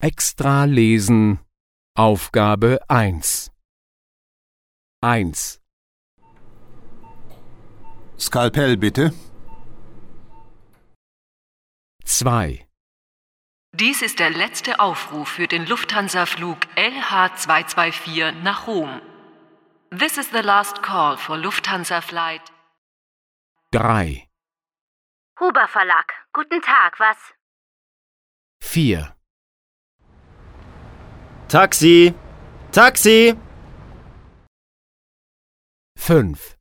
Extra lesen. Aufgabe 1. 1, Skalpell bitte. 2, Dies ist der letzte Aufruf für den Lufthansa-Flug LH224 nach Rom. This is the last call for Lufthansa Flight 3, Huber Verlag. Guten Tag, was? 4, Taxi! Taxi! 5,